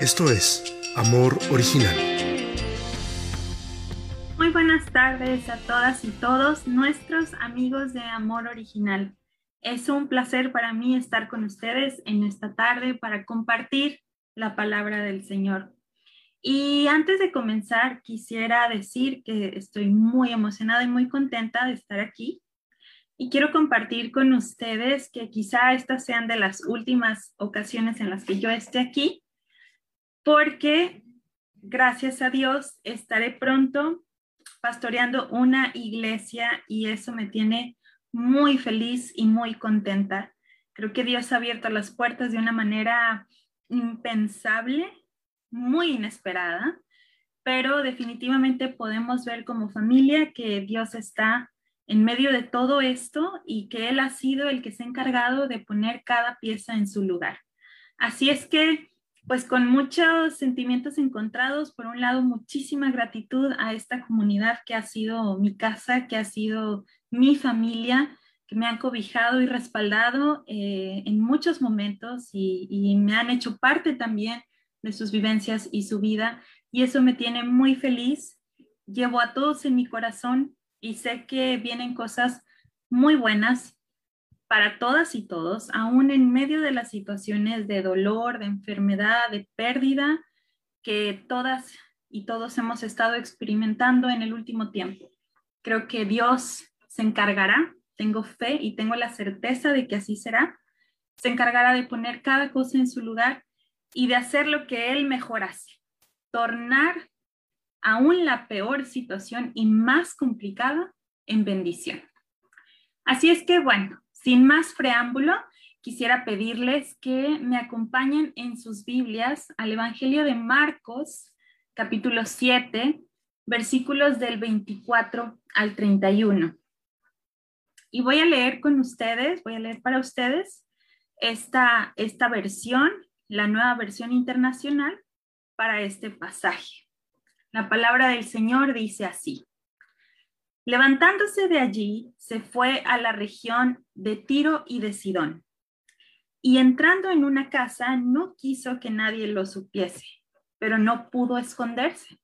Esto es Amor Original. Muy buenas tardes a todas y todos nuestros amigos de Amor Original. Es un placer para mí estar con ustedes en esta tarde para compartir la palabra del Señor. Y antes de comenzar, quisiera decir que estoy muy emocionada y muy contenta de estar aquí. Y quiero compartir con ustedes que quizá estas sean de las últimas ocasiones en las que yo esté aquí porque gracias a Dios estaré pronto pastoreando una iglesia y eso me tiene muy feliz y muy contenta. Creo que Dios ha abierto las puertas de una manera impensable, muy inesperada, pero definitivamente podemos ver como familia que Dios está en medio de todo esto y que Él ha sido el que se ha encargado de poner cada pieza en su lugar. Así es que pues con muchos sentimientos encontrados. Por un lado, muchísima gratitud a esta comunidad que ha sido mi casa, que ha sido mi familia, que me han cobijado y respaldado eh, en muchos momentos y, y me han hecho parte también de sus vivencias y su vida. Y eso me tiene muy feliz. Llevo a todos en mi corazón y sé que vienen cosas muy buenas para todas y todos, aún en medio de las situaciones de dolor, de enfermedad, de pérdida que todas y todos hemos estado experimentando en el último tiempo. Creo que Dios se encargará, tengo fe y tengo la certeza de que así será, se encargará de poner cada cosa en su lugar y de hacer lo que Él mejor hace, tornar aún la peor situación y más complicada en bendición. Así es que, bueno, sin más preámbulo, quisiera pedirles que me acompañen en sus Biblias al Evangelio de Marcos, capítulo 7, versículos del 24 al 31. Y voy a leer con ustedes, voy a leer para ustedes esta, esta versión, la nueva versión internacional para este pasaje. La palabra del Señor dice así. Levantándose de allí, se fue a la región de Tiro y de Sidón. Y entrando en una casa, no quiso que nadie lo supiese, pero no pudo esconderse,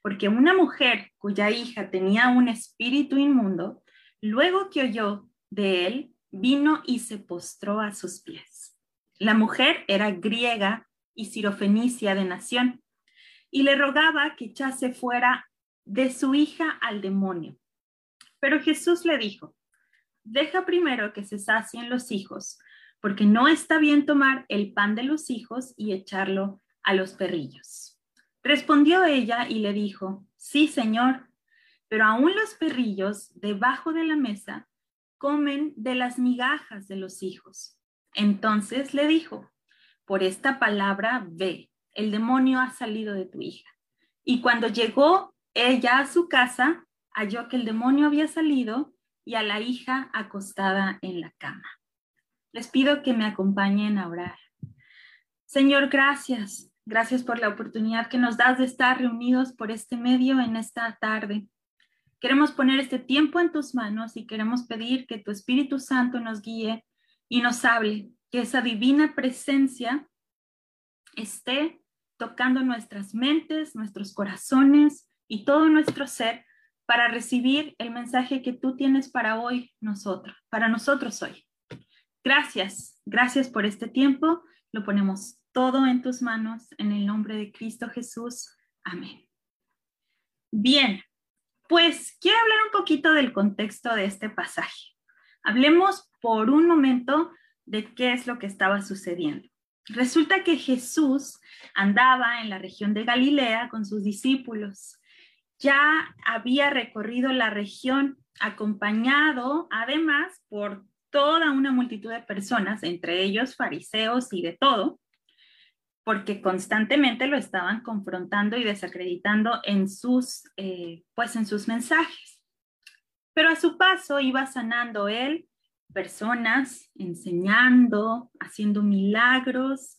porque una mujer cuya hija tenía un espíritu inmundo, luego que oyó de él, vino y se postró a sus pies. La mujer era griega y sirofenicia de nación, y le rogaba que echase fuera de su hija al demonio. Pero Jesús le dijo, deja primero que se sacien los hijos, porque no está bien tomar el pan de los hijos y echarlo a los perrillos. Respondió ella y le dijo, sí, señor, pero aún los perrillos debajo de la mesa comen de las migajas de los hijos. Entonces le dijo, por esta palabra ve, el demonio ha salido de tu hija. Y cuando llegó ella a su casa, halló que el demonio había salido y a la hija acostada en la cama. Les pido que me acompañen a orar. Señor, gracias. Gracias por la oportunidad que nos das de estar reunidos por este medio en esta tarde. Queremos poner este tiempo en tus manos y queremos pedir que tu Espíritu Santo nos guíe y nos hable, que esa divina presencia esté tocando nuestras mentes, nuestros corazones y todo nuestro ser para recibir el mensaje que tú tienes para hoy nosotros, para nosotros hoy. Gracias, gracias por este tiempo. Lo ponemos todo en tus manos en el nombre de Cristo Jesús. Amén. Bien, pues quiero hablar un poquito del contexto de este pasaje. Hablemos por un momento de qué es lo que estaba sucediendo. Resulta que Jesús andaba en la región de Galilea con sus discípulos ya había recorrido la región acompañado además por toda una multitud de personas, entre ellos fariseos y de todo, porque constantemente lo estaban confrontando y desacreditando en sus, eh, pues en sus mensajes. Pero a su paso iba sanando él personas, enseñando, haciendo milagros,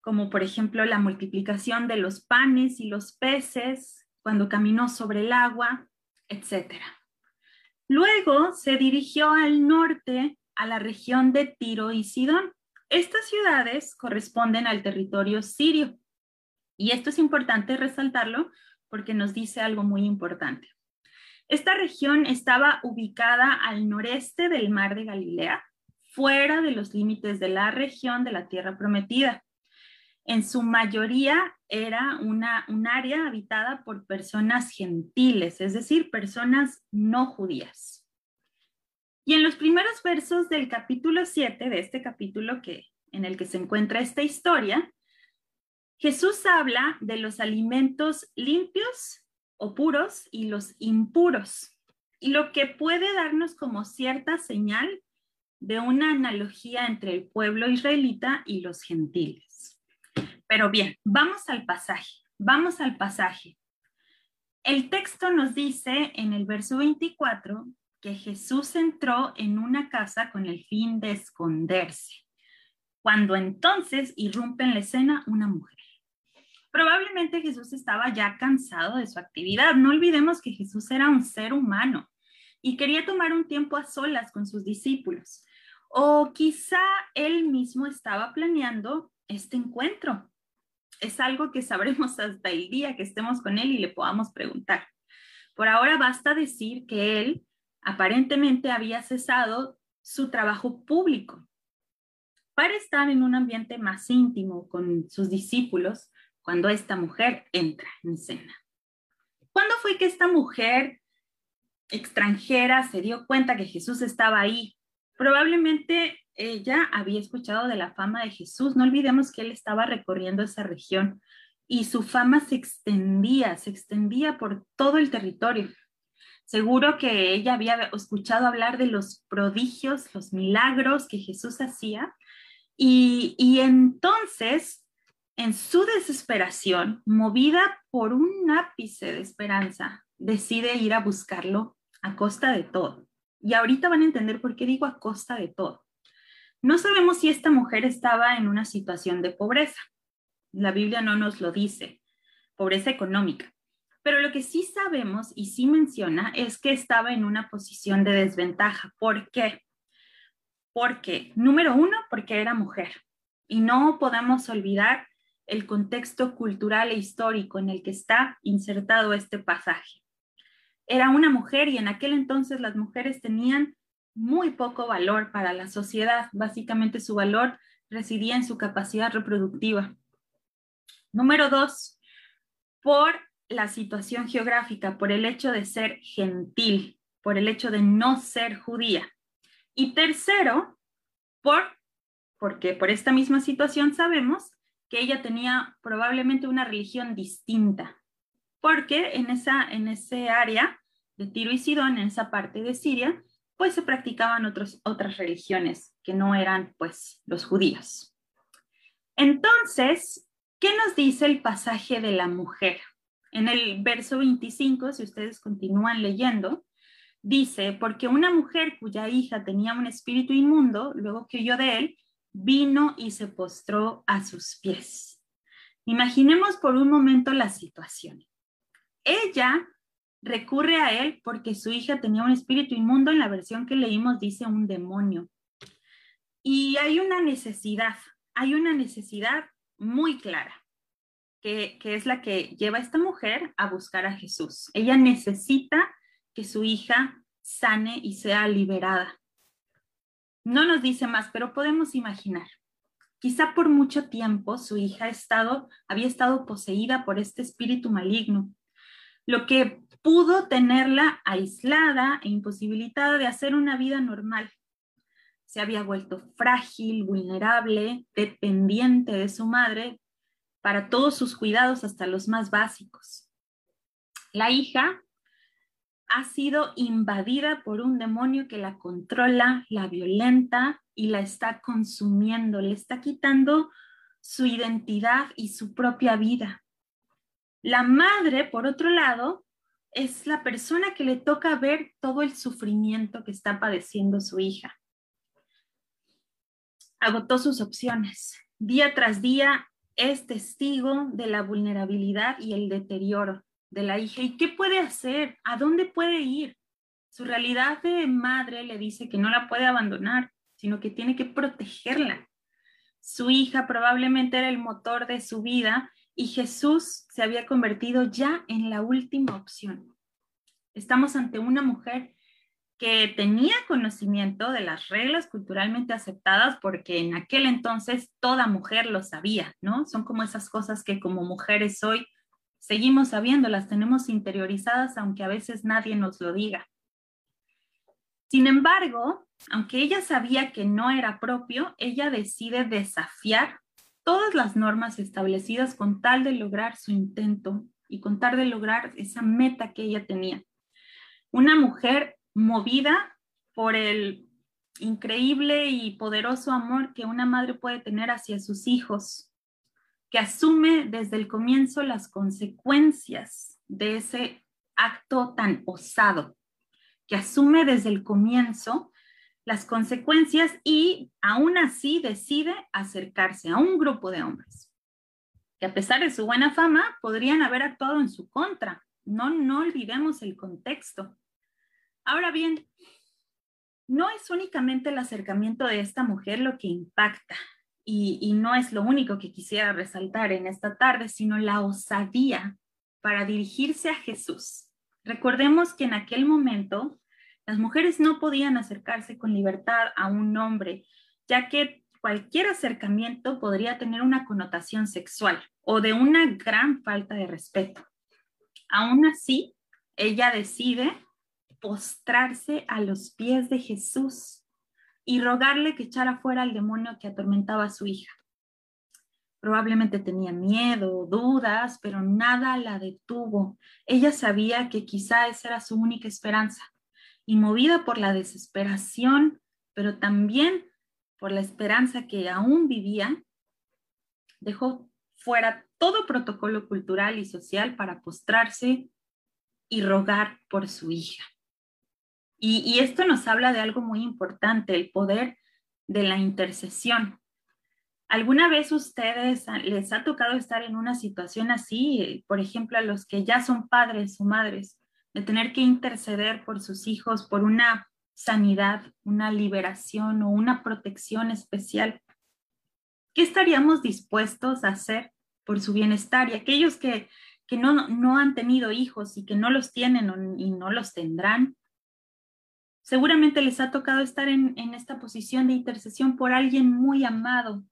como por ejemplo la multiplicación de los panes y los peces, cuando caminó sobre el agua, etc. Luego se dirigió al norte, a la región de Tiro y Sidón. Estas ciudades corresponden al territorio sirio Y esto es importante resaltarlo porque nos dice algo muy importante. Esta región estaba ubicada al noreste del mar de Galilea, fuera de los límites de la región de la tierra prometida. En su mayoría era una, un área habitada por personas gentiles, es decir, personas no judías. Y en los primeros versos del capítulo 7 de este capítulo que, en el que se encuentra esta historia, Jesús habla de los alimentos limpios o puros y los impuros, y lo que puede darnos como cierta señal de una analogía entre el pueblo israelita y los gentiles. Pero bien, vamos al pasaje, vamos al pasaje. El texto nos dice en el verso 24 que Jesús entró en una casa con el fin de esconderse, cuando entonces irrumpe en la escena una mujer. Probablemente Jesús estaba ya cansado de su actividad. No olvidemos que Jesús era un ser humano y quería tomar un tiempo a solas con sus discípulos. O quizá él mismo estaba planeando este encuentro. Es algo que sabremos hasta el día que estemos con él y le podamos preguntar. Por ahora basta decir que él aparentemente había cesado su trabajo público para estar en un ambiente más íntimo con sus discípulos cuando esta mujer entra en escena. ¿Cuándo fue que esta mujer extranjera se dio cuenta que Jesús estaba ahí? Probablemente ella había escuchado de la fama de Jesús. No olvidemos que él estaba recorriendo esa región y su fama se extendía, se extendía por todo el territorio. Seguro que ella había escuchado hablar de los prodigios, los milagros que Jesús hacía. Y, entonces en su desesperación, movida por un ápice de esperanza, decide ir a buscarlo a costa de todo. Y ahorita van a entender por qué digo a costa de todo. No sabemos si esta mujer estaba en una situación de pobreza. La Biblia no nos lo dice, pobreza económica. Pero lo que sí sabemos y sí menciona es que estaba en una posición de desventaja. ¿Por qué? Porque, número uno, porque era mujer. Y no podemos olvidar el contexto cultural e histórico en el que está insertado este pasaje. Era una mujer y en aquel entonces las mujeres tenían muy poco valor para la sociedad. Básicamente su valor residía en su capacidad reproductiva. Número dos, por la situación geográfica, por el hecho de ser gentil, por el hecho de no ser judía. Y tercero, por, porque por esta misma situación sabemos que ella tenía probablemente una religión distinta, porque en esa en ese área de Tiro y Sidón, en esa parte de Siria, pues se practicaban otros, otras religiones que no eran pues los judíos. Entonces, ¿qué nos dice el pasaje de la mujer? En el verso 25, si ustedes continúan leyendo, dice, porque una mujer cuya hija tenía un espíritu inmundo, luego que oyó de él, vino y se postró a sus pies. Imaginemos por un momento la situación. Ella recurre a él porque su hija tenía un espíritu inmundo, en la versión que leímos dice un demonio. Y hay una necesidad, hay una necesidad muy clara, que, que es la que lleva a esta mujer a buscar a Jesús. Ella necesita que su hija sane y sea liberada. No nos dice más, pero podemos imaginar. Quizá por mucho tiempo su hija estado, había estado poseída por este espíritu maligno, lo que pudo tenerla aislada e imposibilitada de hacer una vida normal. Se había vuelto frágil, vulnerable, dependiente de su madre para todos sus cuidados, hasta los más básicos. La hija ha sido invadida por un demonio que la controla, la violenta y la está consumiendo, le está quitando su identidad y su propia vida. La madre, por otro lado, es la persona que le toca ver todo el sufrimiento que está padeciendo su hija. Agotó sus opciones. Día tras día es testigo de la vulnerabilidad y el deterioro de la hija. ¿Y qué puede hacer? ¿A dónde puede ir? Su realidad de madre le dice que no la puede abandonar, sino que tiene que protegerla. Su hija probablemente era el motor de su vida y Jesús se había convertido ya en la última opción. Estamos ante una mujer que tenía conocimiento de las reglas culturalmente aceptadas porque en aquel entonces toda mujer lo sabía, ¿no? Son como esas cosas que como mujeres hoy seguimos sabiendo, las tenemos interiorizadas aunque a veces nadie nos lo diga. Sin embargo, aunque ella sabía que no era propio, ella decide desafiar todas las normas establecidas con tal de lograr su intento y con tal de lograr esa meta que ella tenía. Una mujer movida por el increíble y poderoso amor que una madre puede tener hacia sus hijos, que asume desde el comienzo las consecuencias de ese acto tan osado, que asume desde el comienzo las consecuencias y aún así decide acercarse a un grupo de hombres que a pesar de su buena fama podrían haber actuado en su contra. No, no olvidemos el contexto. Ahora bien, no es únicamente el acercamiento de esta mujer lo que impacta y, y, no es lo único que quisiera resaltar en esta tarde, sino la osadía para dirigirse a Jesús. Recordemos que en aquel momento las mujeres no podían acercarse con libertad a un hombre, ya que cualquier acercamiento podría tener una connotación sexual o de una gran falta de respeto. Aún así, ella decide postrarse a los pies de Jesús y rogarle que echara fuera al demonio que atormentaba a su hija. Probablemente tenía miedo, dudas, pero nada la detuvo. Ella sabía que quizá esa era su única esperanza. Y movida por la desesperación, pero también por la esperanza que aún vivía, dejó fuera todo protocolo cultural y social para postrarse y rogar por su hija. Y, esto nos habla de algo muy importante, el poder de la intercesión. ¿Alguna vez ustedes les ha tocado estar en una situación así, por ejemplo, a los que ya son padres o madres, de tener que interceder por sus hijos, por una sanidad, una liberación o una protección especial? ¿Qué estaríamos dispuestos a hacer por su bienestar? Y aquellos que, que no, no han tenido hijos y que no los tienen y no los tendrán, Seguramente les ha tocado estar en, esta posición de intercesión por alguien muy amado.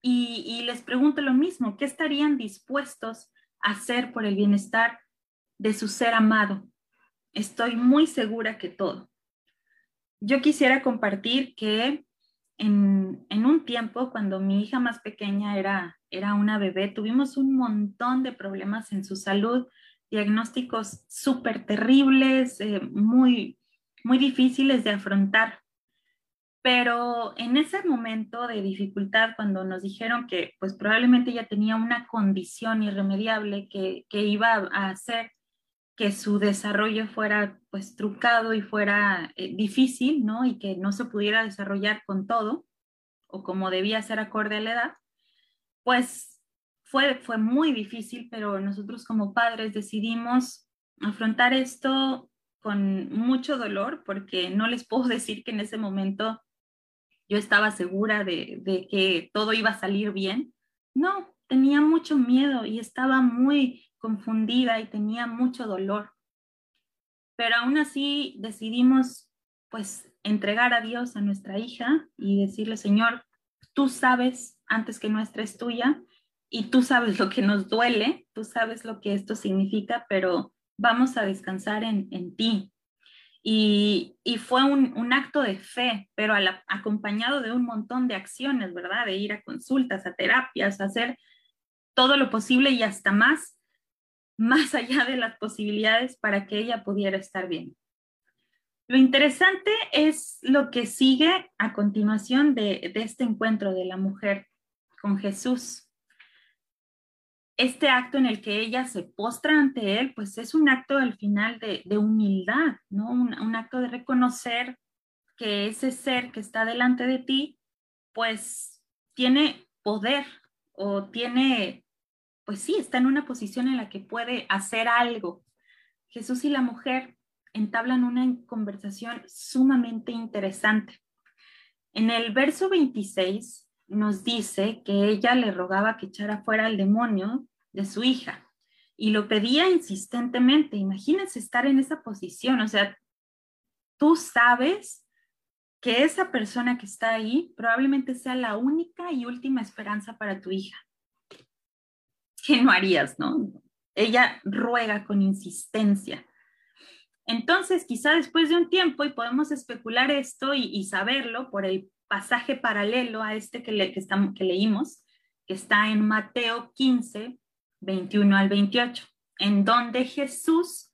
Y, y les pregunto lo mismo, ¿qué estarían dispuestos a hacer por el bienestar de su ser amado? Estoy muy segura que todo. Yo quisiera compartir que en, en, un tiempo, cuando mi hija más pequeña era, era una bebé, tuvimos un montón de problemas en su salud, diagnósticos súper terribles, eh, muy, muy difíciles de afrontar. Pero en ese momento de dificultad, cuando nos dijeron que pues probablemente ya tenía una condición irremediable que, que iba a hacer que su desarrollo fuera pues trucado y fuera eh, difícil, ¿no? Y que no se pudiera desarrollar con todo o como debía ser acorde a la edad, pues fue, fue muy difícil, pero nosotros como padres decidimos afrontar esto con mucho dolor porque no les puedo decir que en ese momento yo estaba segura de, que todo iba a salir bien. No, tenía mucho miedo y estaba muy confundida y tenía mucho dolor. Pero aún así decidimos pues entregar a Dios a nuestra hija y decirle, Señor, tú sabes antes que nuestra es tuya y tú sabes lo que nos duele, tú sabes lo que esto significa, pero vamos a descansar en, ti. Y, fue un, acto de fe, pero acompañado de un montón de acciones, ¿verdad? De ir a consultas, a terapias, a hacer todo lo posible y hasta más, más allá de las posibilidades para que ella pudiera estar bien. Lo interesante es lo que sigue a continuación de este encuentro de la mujer con Jesús este acto en el que ella se postra ante él, pues es un acto al final de, humildad, ¿no? Un, acto de reconocer que ese ser que está delante de ti, pues tiene poder o tiene, pues sí, está en una posición en la que puede hacer algo. Jesús y la mujer entablan una conversación sumamente interesante. En el verso 26 nos dice que ella le rogaba que echara fuera al demonio de su hija y lo pedía insistentemente. Imagínense estar en esa posición, o sea, tú sabes que esa persona que está ahí probablemente sea la única y última esperanza para tu hija. ¿Qué no harías, no? Ella ruega con insistencia. Entonces, quizá después de un tiempo, y podemos especular esto y, saberlo por el pasaje paralelo a este que, le, que, leímos, que está en Mateo 15, 21 al 28, en donde Jesús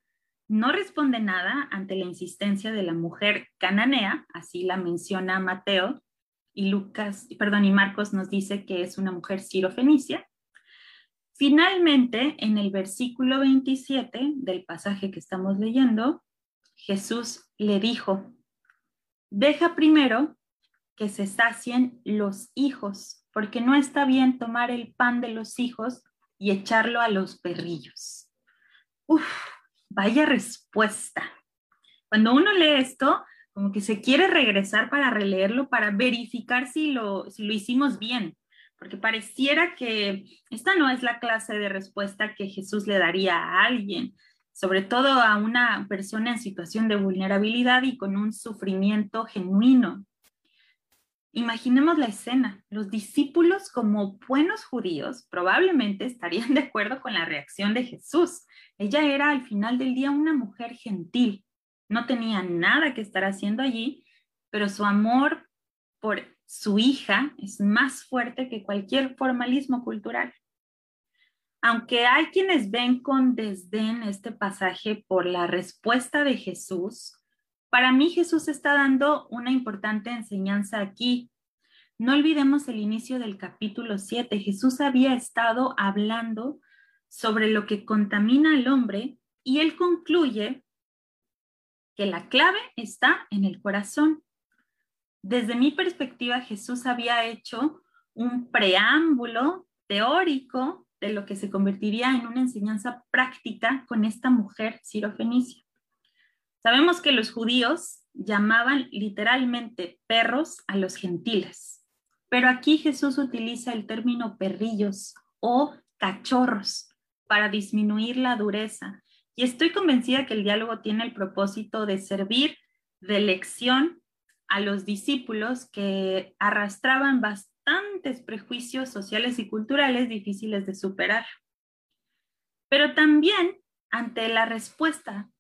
no responde nada ante la insistencia de la mujer cananea, así la menciona Mateo, y Lucas, perdón, y Marcos nos dice que es una mujer sirofenicia. Finalmente, en el versículo 27 del pasaje que estamos leyendo, Jesús le dijo, deja primero que se sacien los hijos, porque no está bien tomar el pan de los hijos y echarlo a los perrillos. Uf, vaya respuesta. Cuando uno lee esto, como que se quiere regresar para releerlo, para verificar si lo, si lo hicimos bien, porque pareciera que esta no es la clase de respuesta que Jesús le daría a alguien, sobre todo a una persona en situación de vulnerabilidad y con un sufrimiento genuino. Imaginemos la escena. Los discípulos, como buenos judíos, probablemente estarían de acuerdo con la reacción de Jesús. Ella era al final del día una mujer gentil. No tenía nada que estar haciendo allí, pero su amor por su hija es más fuerte que cualquier formalismo cultural. Aunque hay quienes ven con desdén este pasaje por la respuesta de Jesús, para mí Jesús está dando una importante enseñanza aquí. No olvidemos el inicio del capítulo 7. Jesús había estado hablando sobre lo que contamina al hombre y él concluye que la clave está en el corazón. Desde mi perspectiva, Jesús había hecho un preámbulo teórico de lo que se convertiría en una enseñanza práctica con esta mujer sirofenicia. Sabemos que los judíos llamaban literalmente perros a los gentiles, pero aquí Jesús utiliza el término perrillos o cachorros para disminuir la dureza. Y estoy convencida que el diálogo tiene el propósito de servir de lección a los discípulos que arrastraban bastantes prejuicios sociales y culturales difíciles de superar. Pero también ante la respuesta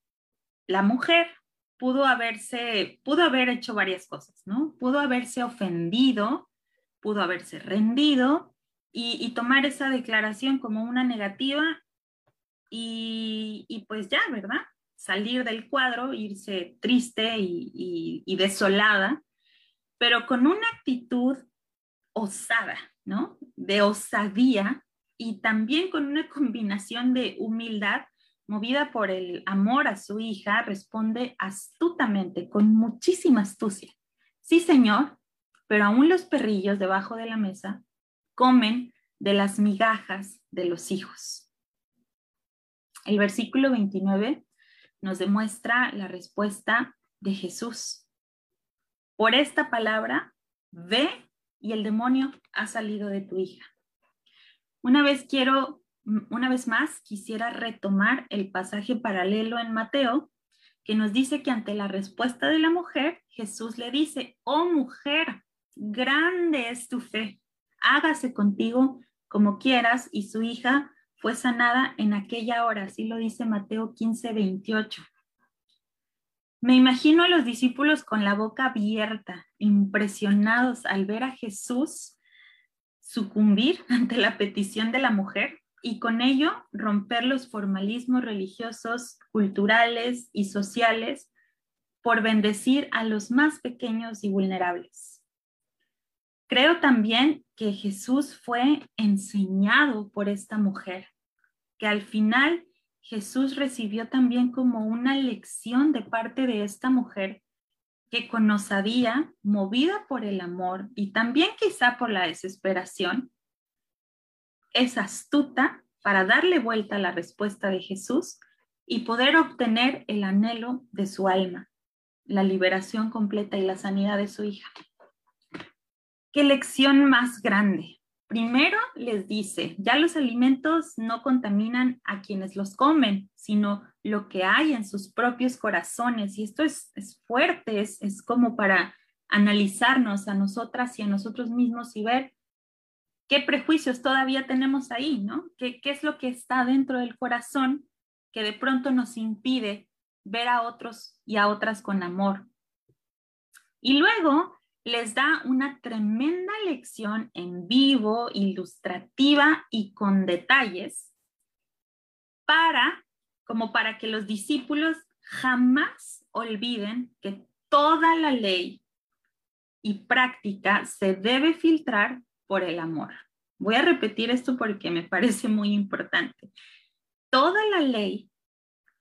la mujer pudo haberse, pudo haber hecho varias cosas, ¿no? Pudo haberse ofendido, pudo haberse rendido y, tomar esa declaración como una negativa y, pues ya, ¿verdad? Salir del cuadro, irse triste y, desolada, pero con una actitud osada, ¿no? De osadía y también con una combinación de humildad movida por el amor a su hija, responde astutamente, con muchísima astucia. Sí, señor, pero aún los perrillos debajo de la mesa comen de las migajas de los hijos. El versículo 29 nos demuestra la respuesta de Jesús. Por esta palabra, ve y el demonio ha salido de tu hija. Una vez quiero una vez más, quisiera retomar el pasaje paralelo en Mateo, que nos dice que ante la respuesta de la mujer, Jesús le dice, oh mujer, grande es tu fe, hágase contigo como quieras, y su hija fue sanada en aquella hora, así lo dice Mateo 15, 28. Me imagino a los discípulos con la boca abierta, impresionados al ver a Jesús sucumbir ante la petición de la mujer y con ello romper los formalismos religiosos, culturales y sociales por bendecir a los más pequeños y vulnerables. Creo también que Jesús fue enseñado por esta mujer, que al final Jesús recibió también como una lección de parte de esta mujer que con osadía, movida por el amor y también quizá por la desesperación, es astuta para darle vuelta a la respuesta de Jesús y poder obtener el anhelo de su alma, la liberación completa y la sanidad de su hija. Qué lección más grande. Primero les dice, ya los alimentos no contaminan a quienes los comen, sino lo que hay en sus propios corazones. Y esto es, fuerte, es, es como para analizarnos a nosotras y a nosotros mismos y ver qué prejuicios todavía tenemos ahí, ¿no? ¿Qué, ¿Qué, es lo que está dentro del corazón que de pronto nos impide ver a otros y a otras con amor? Y luego les da una tremenda lección en vivo, ilustrativa y con detalles para, como para que los discípulos jamás olviden que toda la ley y práctica se debe filtrar por el amor. Voy a repetir esto porque me parece muy importante. Toda la ley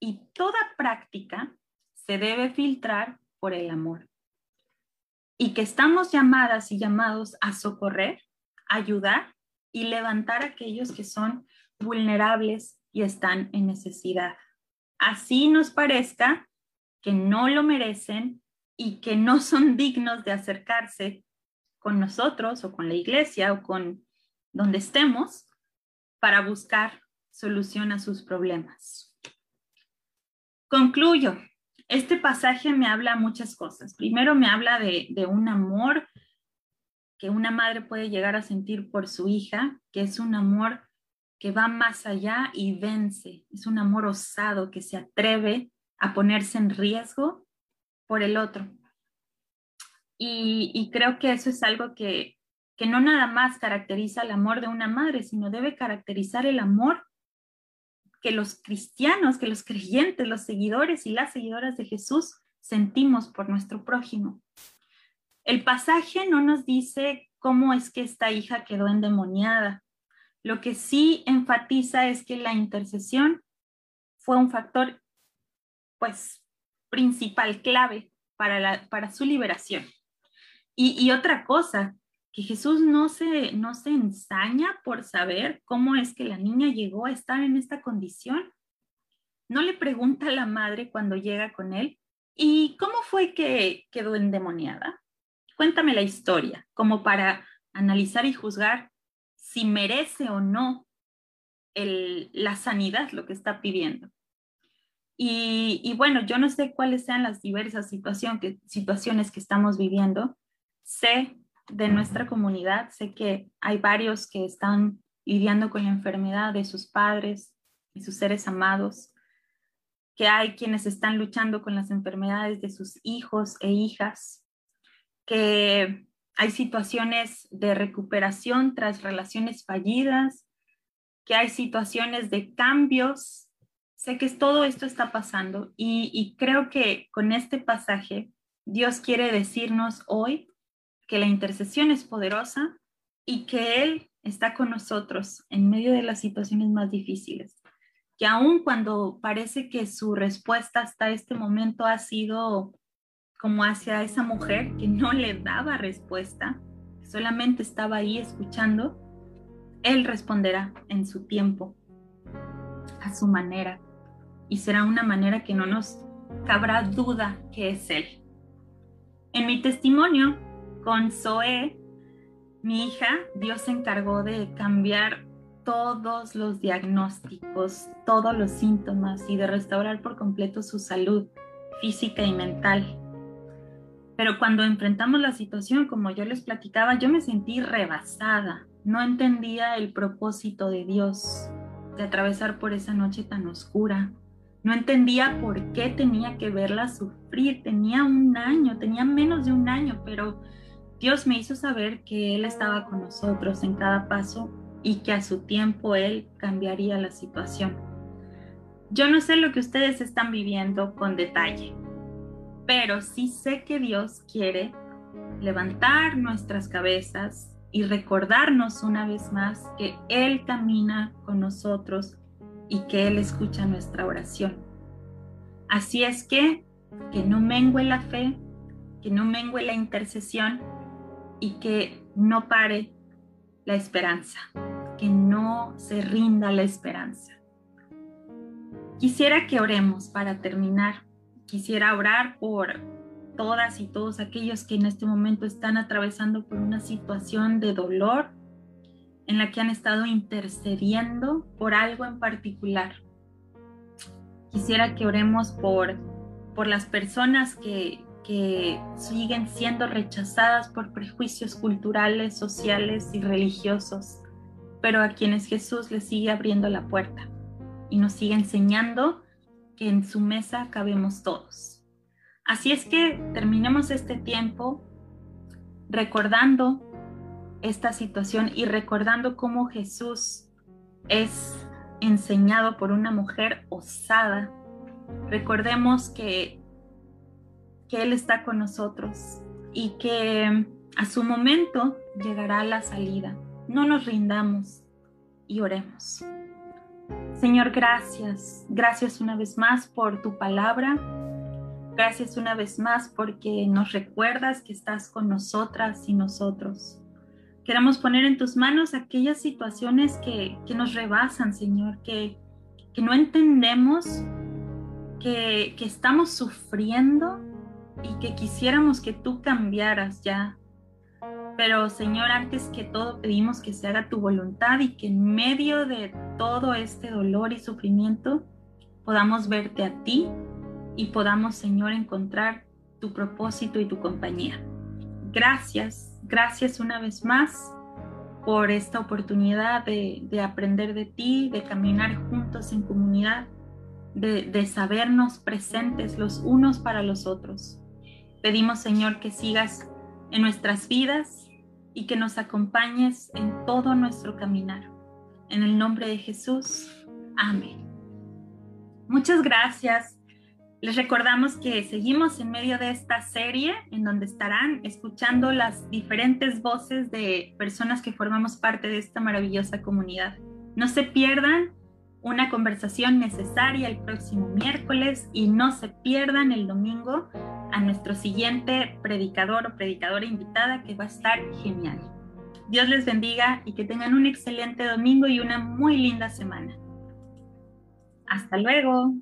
y toda práctica se debe filtrar por el amor y que estamos llamadas y llamados a socorrer, ayudar y levantar a aquellos que son vulnerables y están en necesidad. Así nos parezca que no lo merecen y que no son dignos de acercarse con nosotros o con la iglesia o con donde estemos para buscar solución a sus problemas. Concluyo. Este pasaje me habla muchas cosas. Primero me habla de, un amor que una madre puede llegar a sentir por su hija, que es un amor que va más allá y vence. Es un amor osado que se atreve a ponerse en riesgo por el otro. Y, creo que eso es algo que, que no nada más caracteriza el amor de una madre, sino debe caracterizar el amor que los cristianos, que los creyentes, los seguidores y las seguidoras de Jesús sentimos por nuestro prójimo. El pasaje no nos dice cómo es que esta hija quedó endemoniada. Lo que sí enfatiza es que la intercesión fue un factor, pues, principal, clave para, la, para su liberación. Y, otra cosa, que Jesús no se, no se ensaña por saber cómo es que la niña llegó a estar en esta condición. No le pregunta a la madre cuando llega con él, ¿y cómo fue que quedó endemoniada? Cuéntame la historia, como para analizar y juzgar si merece o no el, la sanidad lo que está pidiendo. Y, bueno, yo no sé cuáles sean las diversas situación que, situaciones que estamos viviendo, sé de nuestra comunidad, sé que hay varios que están lidiando con la enfermedad de sus padres y sus seres amados, que hay quienes están luchando con las enfermedades de sus hijos e hijas, que hay situaciones de recuperación tras relaciones fallidas, que hay situaciones de cambios. Sé que todo esto está pasando y, y creo que con este pasaje Dios quiere decirnos hoy que la intercesión es poderosa y que Él está con nosotros en medio de las situaciones más difíciles. Que aun cuando parece que su respuesta hasta este momento ha sido como hacia esa mujer que no le daba respuesta, solamente estaba ahí escuchando, Él responderá en su tiempo, a su manera, y será una manera que no nos cabrá duda que es Él. En mi testimonio, con Zoe, mi hija, Dios se encargó de cambiar todos los diagnósticos, todos los síntomas y de restaurar por completo su salud física y mental. Pero cuando enfrentamos la situación, como yo les platicaba, yo me sentí rebasada. No entendía el propósito de Dios de atravesar por esa noche tan oscura. No entendía por qué tenía que verla sufrir. Tenía un año, tenía menos de un año, pero Dios me hizo saber que Él estaba con nosotros en cada paso y que a su tiempo Él cambiaría la situación. Yo no sé lo que ustedes están viviendo con detalle, pero sí sé que Dios quiere levantar nuestras cabezas y recordarnos una vez más que Él camina con nosotros y que Él escucha nuestra oración. Así es que, que no mengue la fe, que no mengue la intercesión, y que no pare la esperanza, que no se rinda la esperanza. Quisiera que oremos para terminar. Quisiera orar por todas y todos aquellos que en este momento están atravesando por una situación de dolor en la que han estado intercediendo por algo en particular. Quisiera que oremos por, por las personas que, que siguen siendo rechazadas por prejuicios culturales, sociales y religiosos, pero a quienes Jesús les sigue abriendo la puerta y nos sigue enseñando que en su mesa cabemos todos. Así es que terminemos este tiempo recordando esta situación y recordando cómo Jesús es enseñado por una mujer osada. Recordemos que, que Él está con nosotros y que a su momento llegará la salida. No nos rindamos y oremos. Señor, gracias. Gracias una vez más por tu palabra. Gracias una vez más porque nos recuerdas que estás con nosotras y nosotros. Queremos poner en tus manos aquellas situaciones que, nos rebasan, Señor, que, que no entendemos, que, que estamos sufriendo y que quisiéramos que tú cambiaras ya pero Señor, antes que todo pedimos que se haga tu voluntad y que en medio de todo este dolor y sufrimiento podamos verte a ti y podamos, Señor, encontrar tu propósito y tu compañía. Gracias, gracias una vez más por esta oportunidad de, aprender de ti, de caminar juntos en comunidad, de, de sabernos presentes los unos para los otros. Pedimos, Señor, que sigas en nuestras vidas, y que nos acompañes en todo nuestro caminar. En el nombre de Jesús, amén. Muchas gracias. Les recordamos que seguimos en medio de esta serie en donde estarán escuchando las diferentes voces de personas que formamos parte de esta maravillosa comunidad. No se pierdan una conversación necesaria el próximo miércoles y no se pierdan el domingo a nuestro siguiente predicador o predicadora invitada que va a estar genial. Dios les bendiga y que tengan un excelente domingo y una muy linda semana. Hasta luego.